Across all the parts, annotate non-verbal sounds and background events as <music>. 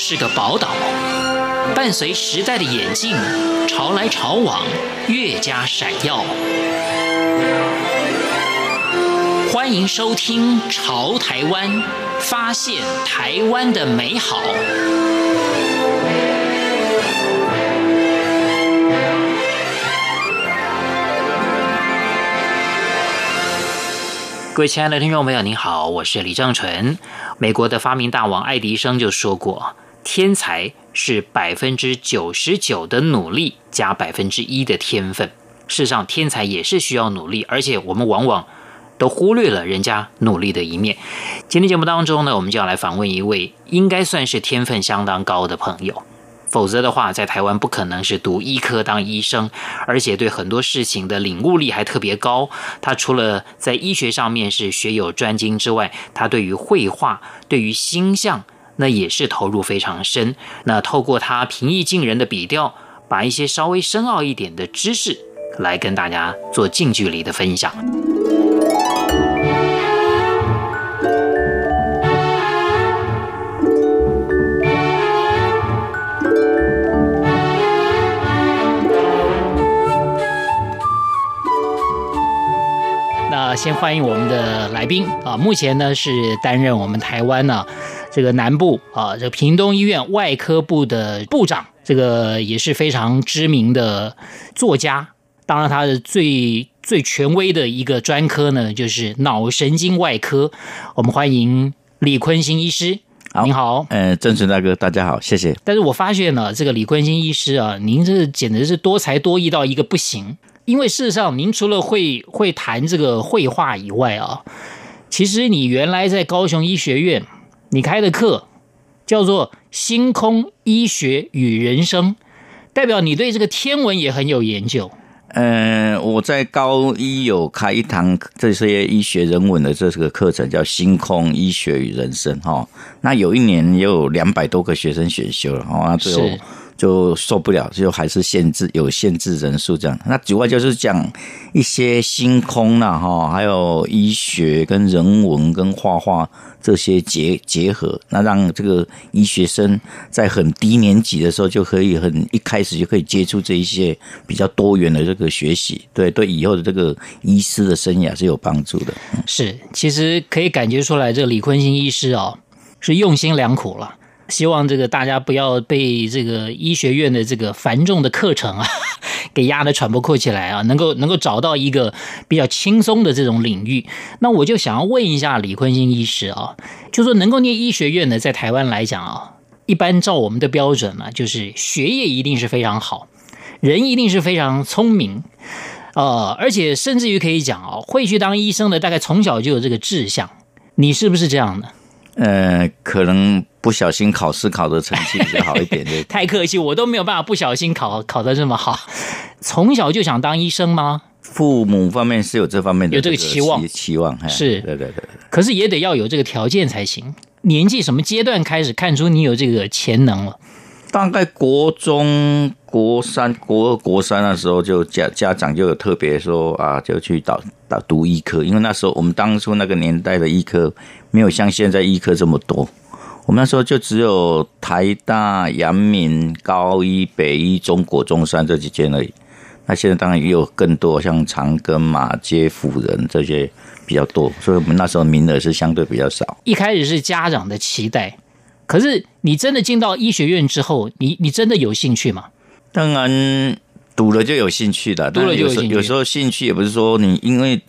是个宝岛，伴随时代的演进，潮来潮往，越加闪耀。欢迎收听《潮台湾》，发现台湾的美好。各位亲爱的听众朋友，您好，我是李正纯。美国的发明大王爱迪生就说过：“天才是百分之九十九的努力加百分之一的天分。”事实上，天才也是需要努力，而且我们往往都忽略了人家努力的一面。今天节目当中呢，我们就要来访问一位应该算是天分相当高的朋友。否则的话，在台湾不可能是读医科当医生，而且对很多事情的领悟力还特别高。他除了在医学上面是学有专精之外，他对于绘画、对于星象，那也是投入非常深。那透过他平易近人的笔调，把一些稍微深奥一点的知识来跟大家做近距离的分享。那先欢迎我们的来宾啊，目前呢是担任我们台湾呢这个南部啊这个屏东医院外科部的部长，这个也是非常知名的作家。当然，他的最最权威的一个专科呢，就是脑神经外科。我们欢迎李坤兴医师。好，您好，呃，郑纯大哥，大家好，谢谢。但是我发现呢，这个李坤兴医师啊，您这简直是多才多艺到一个不行。因为事实上，您除了会会谈这个绘画以外啊，其实你原来在高雄医学院，你开的课叫做《星空医学与人生》，代表你对这个天文也很有研究。呃，我在高一有开一堂这些医学人文的这个课程，叫《星空医学与人生》哈。那有一年也有两百多个学生选修了，哈，最后。就受不了，就还是限制有限制人数这样。那主要就是讲一些星空呐，哈，还有医学跟人文跟画画这些结结合，那让这个医学生在很低年级的时候就可以很一开始就可以接触这一些比较多元的这个学习，对对，以后的这个医师的生涯是有帮助的。是，其实可以感觉出来，这个李坤兴医师哦，是用心良苦了。希望这个大家不要被这个医学院的这个繁重的课程啊，<laughs> 给压得喘不过气来啊，能够能够找到一个比较轻松的这种领域。那我就想要问一下李坤兴医师啊，就说能够念医学院的，在台湾来讲啊，一般照我们的标准嘛，就是学业一定是非常好，人一定是非常聪明，呃，而且甚至于可以讲啊，会去当医生的，大概从小就有这个志向。你是不是这样的？呃，可能。不小心考试考的成绩比较好一点 <laughs> 的，太客气，我都没有办法不小心考考的这么好。从小就想当医生吗？父母方面是有这方面的有这个期望，期望是，对对对。可是也得要有这个条件才行。年纪什么阶段开始看出你有这个潜能了？大概国中国三、国二、国三那时候，就家家长就有特别说啊，就去导导读医科，因为那时候我们当初那个年代的医科没有像现在医科这么多。我们那时候就只有台大、阳明、高一、北一、中国、中山这几间而已。那现在当然也有更多，像长庚、马偕、辅仁这些比较多，所以我们那时候名额是相对比较少。一开始是家长的期待，可是你真的进到医学院之后，你你真的有兴趣吗？当然，读了就有兴趣的。读了就有兴趣。有时候兴趣也不是说你因为。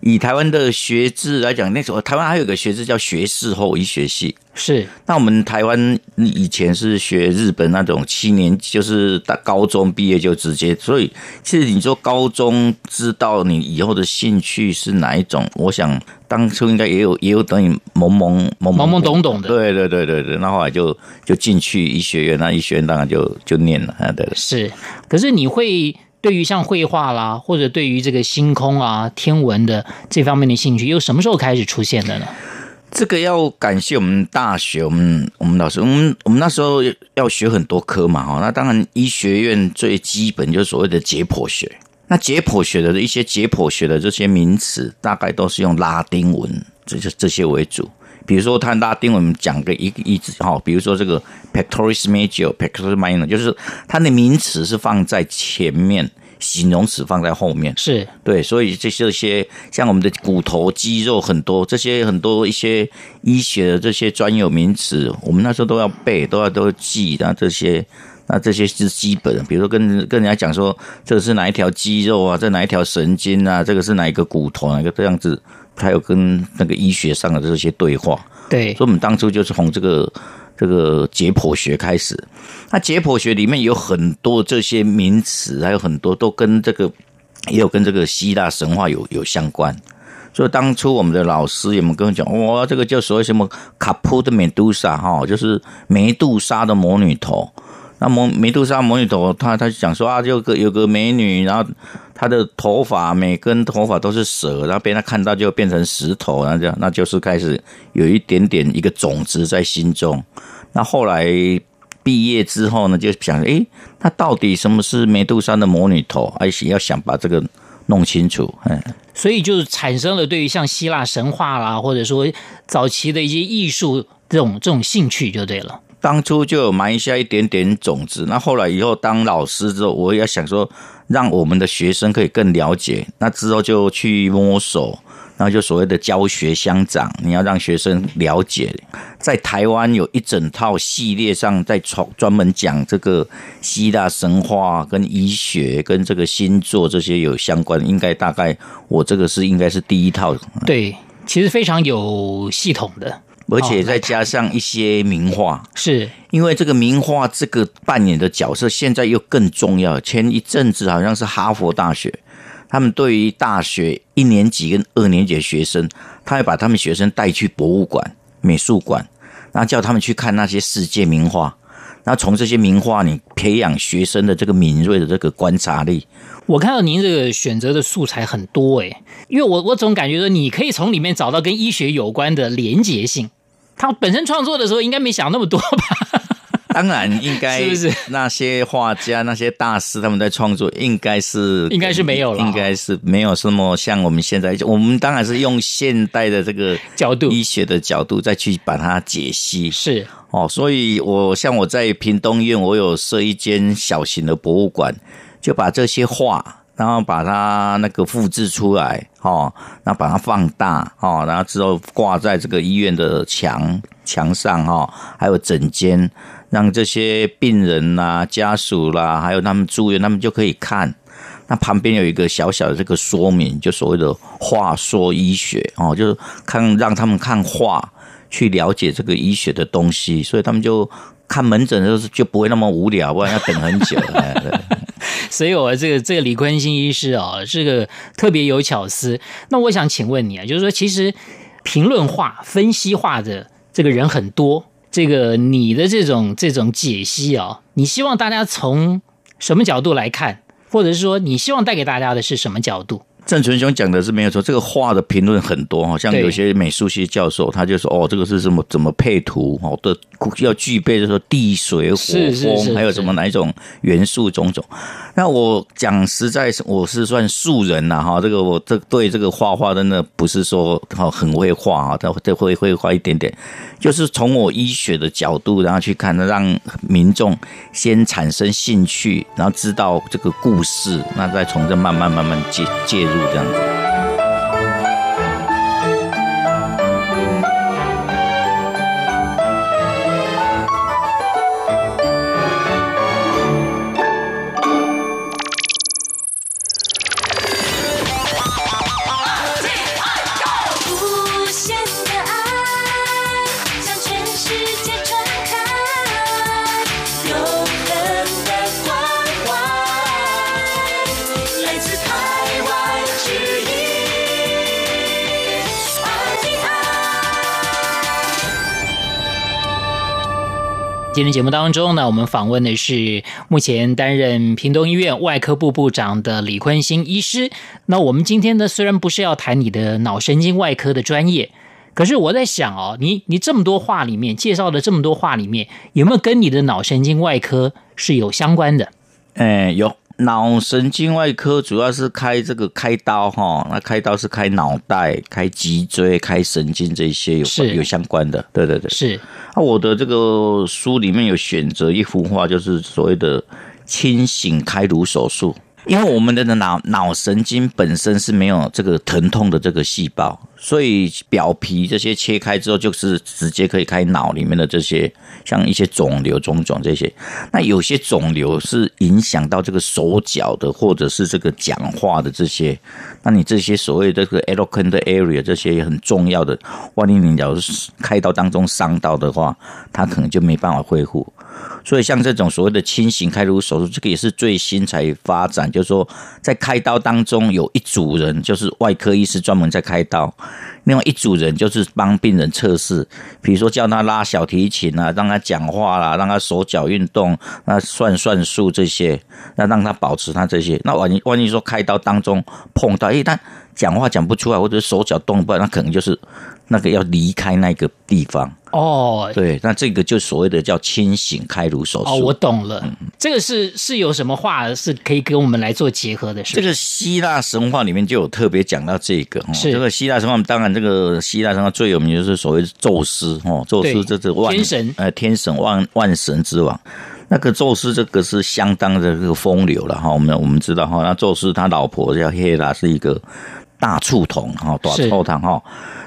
以台湾的学制来讲，那时候台湾还有个学制叫学士后医学系。是，那我们台湾以前是学日本那种七年，就是大高中毕业就直接。所以，其实你说高中知道你以后的兴趣是哪一种，我想当初应该也有也有等于懵懵懵懵懵懂懂的。对对对对对，那后来就就进去医学院，那医学院当然就就念了啊，对。是，可是你会。对于像绘画啦，或者对于这个星空啊、天文的这方面的兴趣，又什么时候开始出现的呢？这个要感谢我们大学，我们我们老师，我们我们那时候要学很多科嘛，哈，那当然医学院最基本就是所谓的解剖学。那解剖学的一些解剖学的这些名词，大概都是用拉丁文这些这些为主，比如说他拉丁文讲个一个意思哈，比如说这个 pectoris major、pectoris minor，就是它的名词是放在前面，形容词放在后面。是对，所以这这些像我们的骨头、肌肉很多，这些很多一些医学的这些专有名词，我们那时候都要背，都要都要记，然后这些。那这些是基本的，比如说跟跟人家讲说，这个是哪一条肌肉啊，这哪一条神经啊，这个是哪一个骨头，哪个这样子，还有跟那个医学上的这些对话。对，所以我们当初就是从这个这个解剖学开始。那解剖学里面有很多这些名词，还有很多都跟这个也有跟这个希腊神话有有相关。所以当初我们的老师有没有跟我讲，哇，这个叫所谓什么卡普的美杜莎哈，就是梅杜莎的魔女头。那么梅杜莎魔女头，他他就讲说啊，有个有个美女，然后她的头发每根头发都是蛇，然后被他看到就变成石头，然后这样，那就是开始有一点点一个种子在心中。那后来毕业之后呢，就想，诶，那到底什么是梅杜莎的魔女头？而且要想把这个弄清楚，嗯，所以就产生了对于像希腊神话啦，或者说早期的一些艺术这种这种兴趣就对了。当初就有埋下一点点种子，那后来以后当老师之后，我也想说，让我们的学生可以更了解。那之后就去摸索，然后就所谓的教学相长，你要让学生了解。在台湾有一整套系列上，在专专门讲这个希腊神话、跟医学、跟这个星座这些有相关，应该大概我这个是应该是第一套。对，其实非常有系统的。而且再加上一些名画，是因为这个名画这个扮演的角色现在又更重要。前一阵子好像是哈佛大学，他们对于大学一年级跟二年级的学生，他会把他们学生带去博物馆、美术馆，然后叫他们去看那些世界名画，然后从这些名画你培养学生的这个敏锐的这个观察力。我看到您这个选择的素材很多诶，因为我我总感觉说你可以从里面找到跟医学有关的连结性。他本身创作的时候应该没想那么多吧？<laughs> 当然应该，<laughs> 是不是那些画家、那些大师他们在创作，应该是应该是没有了，应该是没有什么像我们现在，我们当然是用现代的这个角度、医学的角度再去把它解析。是哦，所以我像我在屏东医院，我有设一间小型的博物馆，就把这些画。然后把它那个复制出来，哦，那把它放大，哦，然后之后挂在这个医院的墙墙上，哈，还有诊间，让这些病人啦、家属啦，还有他们住院，他们就可以看。那旁边有一个小小的这个说明，就所谓的话说医学，哦，就是看让他们看画去了解这个医学的东西，所以他们就看门诊的时候就不会那么无聊，不然要等很久。所以，我这个这个李坤新医师啊，这个特别有巧思。那我想请问你啊，就是说，其实评论化、分析化的这个人很多，这个你的这种这种解析啊，你希望大家从什么角度来看，或者是说，你希望带给大家的是什么角度？郑纯雄讲的是没有错，这个画的评论很多哈，像有些美术系教授，他就说哦，这个是什么怎么配图哦的，要具备就是说地水火风，还有什么哪一种元素种种。那我讲实在是我是算素人呐哈，这个我这对这个画画真的不是说哈很会画啊，他会会会画一点点，就是从我医学的角度然后去看，让民众先产生兴趣，然后知道这个故事，那再从这慢慢慢慢介介入。这样子。今天节目当中呢，我们访问的是目前担任屏东医院外科部部长的李坤兴医师。那我们今天呢，虽然不是要谈你的脑神经外科的专业，可是我在想哦，你你这么多话里面介绍的这么多话里面，有没有跟你的脑神经外科是有相关的？哎，有脑神经外科主要是开这个开刀哈，那开刀是开脑袋、开脊椎、开神经这些有有相关的。对对对，是。那我的这个书里面有选择一幅画，就是所谓的清醒开颅手术。因为我们的脑脑神经本身是没有这个疼痛的这个细胞，所以表皮这些切开之后，就是直接可以开脑里面的这些，像一些肿瘤、肿肿这些。那有些肿瘤是影响到这个手脚的，或者是这个讲话的这些。那你这些所谓的这个 eloquent area 这些也很重要的，万一你要是开刀当中伤到的话，它可能就没办法恢复。所以像这种所谓的轻型开颅手术，这个也是最新才发展。就是说，在开刀当中有一组人，就是外科医师专门在开刀；另外一组人就是帮病人测试，比如说叫他拉小提琴啊，让他讲话啦，让他手脚运动，那算算数这些，那让他保持他这些。那万一万一说开刀当中碰到，一旦讲话讲不出来，或者手脚动不了，那可能就是。那个要离开那个地方哦，对，那这个就所谓的叫清醒开颅手术。哦，我懂了，嗯、这个是是有什么话是可以跟我们来做结合的？是是，这个希腊神话里面就有特别讲到这个。是这个希腊神话，当然这个希腊神话最有名就是所谓的宙斯哦，宙斯这是万天神，呃，天神万万神之王。那个宙斯这个是相当的这个风流了哈。我们我们知道哈，那宙斯他老婆叫赫拉是一个大醋桶哈，大醋桶哈。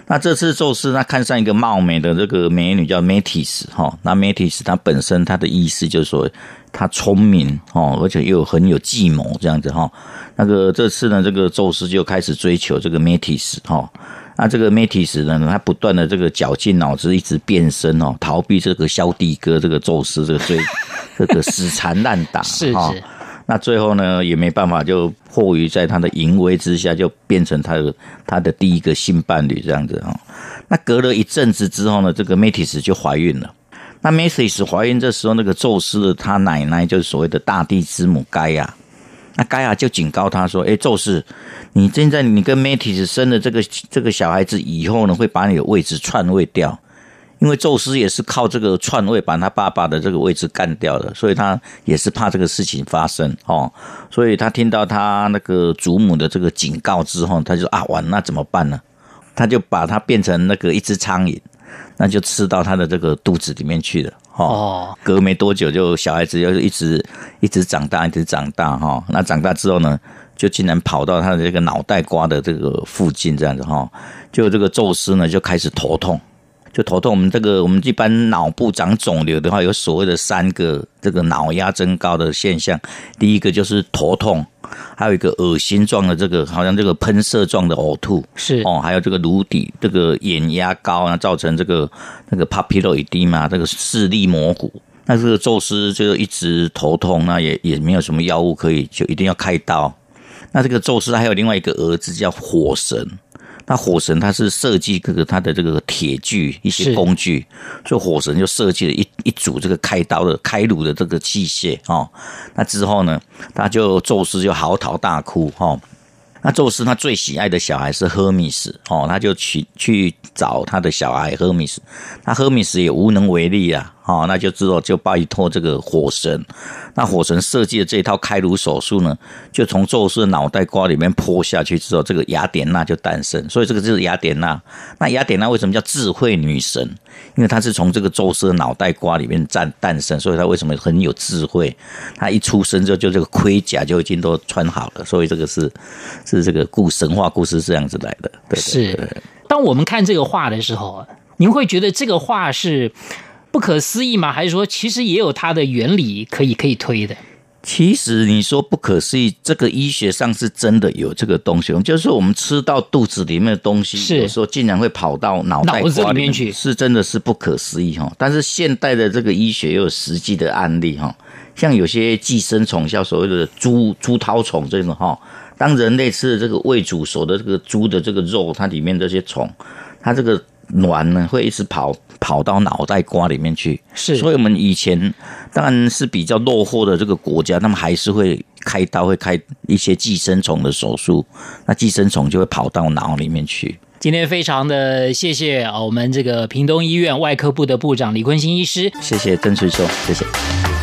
那这次宙斯他看上一个貌美的这个美女叫 Metis 哈，那 Metis 她本身她的意思就是说她聪明哦，而且又很有计谋这样子哈。那个这次呢，这个宙斯就开始追求这个 Metis 哈。那这个 Metis 呢，他不断的这个绞尽脑汁，一直变身哦，逃避这个萧帝哥这个宙斯这个追 <laughs> 这个死缠烂打是是。那最后呢，也没办法，就迫于在他的淫威之下，就变成他的他的第一个性伴侣这样子哈。那隔了一阵子之后呢，这个 Metis 就怀孕了。那 Metis 怀孕这时候，那个宙斯的他奶奶就是所谓的大地之母盖亚。那盖亚就警告他说：“哎，宙斯，你现在你跟 Metis 生的这个这个小孩子以后呢，会把你的位置篡位掉。”因为宙斯也是靠这个篡位把他爸爸的这个位置干掉的，所以他也是怕这个事情发生哦。所以他听到他那个祖母的这个警告之后，他就啊，完，那怎么办呢？他就把它变成那个一只苍蝇，那就吃到他的这个肚子里面去了。哦，隔没多久，就小孩子就一直一直长大，一直长大哈。那长大之后呢，就竟然跑到他的这个脑袋瓜的这个附近，这样子哈，就这个宙斯呢就开始头痛。就头痛，我们这个我们一般脑部长肿瘤的话，有所谓的三个这个脑压增高的现象。第一个就是头痛，还有一个恶心状的这个，好像这个喷射状的呕吐，是哦，还有这个颅底这个眼压高，然后造成这个那个 papilloedema 这个视力模糊。那这个宙斯就一直头痛，那也也没有什么药物可以，就一定要开刀。那这个宙斯还有另外一个儿子叫火神。那火神他是设计这个他的这个铁具一些工具，所以火神就设计了一一组这个开刀的开颅的这个器械哦。那之后呢，他就宙斯就嚎啕大哭哦。那宙斯他最喜爱的小孩是赫米斯哦，他就去去找他的小孩赫米斯，那赫米斯也无能为力啊。哦，那就知道就拜托这个火神。那火神设计的这一套开颅手术呢，就从宙斯的脑袋瓜里面泼下去之后，这个雅典娜就诞生。所以这个就是雅典娜。那雅典娜为什么叫智慧女神？因为她是从这个宙斯的脑袋瓜里面诞诞生，所以她为什么很有智慧？她一出生之后就这个盔甲就已经都穿好了，所以这个是是这个故神话故事是这样子来的。对，是。当我们看这个画的时候，您会觉得这个画是？不可思议吗？还是说其实也有它的原理可以可以推的？其实你说不可思议，这个医学上是真的有这个东西。就是我们吃到肚子里面的东西，是有时候竟然会跑到脑袋瓜里面，去，是真的是不可思议哈。但是现代的这个医学也有实际的案例哈，像有些寄生虫，像所谓的猪猪绦虫这种哈，当人类吃的这个胃煮熟的这个猪的这个肉，它里面这些虫，它这个。卵呢会一直跑跑到脑袋瓜里面去，是，所以我们以前当然是比较落后的这个国家，他们还是会开刀，会开一些寄生虫的手术，那寄生虫就会跑到脑里面去。今天非常的谢谢我们这个屏东医院外科部的部长李坤兴医师，谢谢曾水兄，谢谢。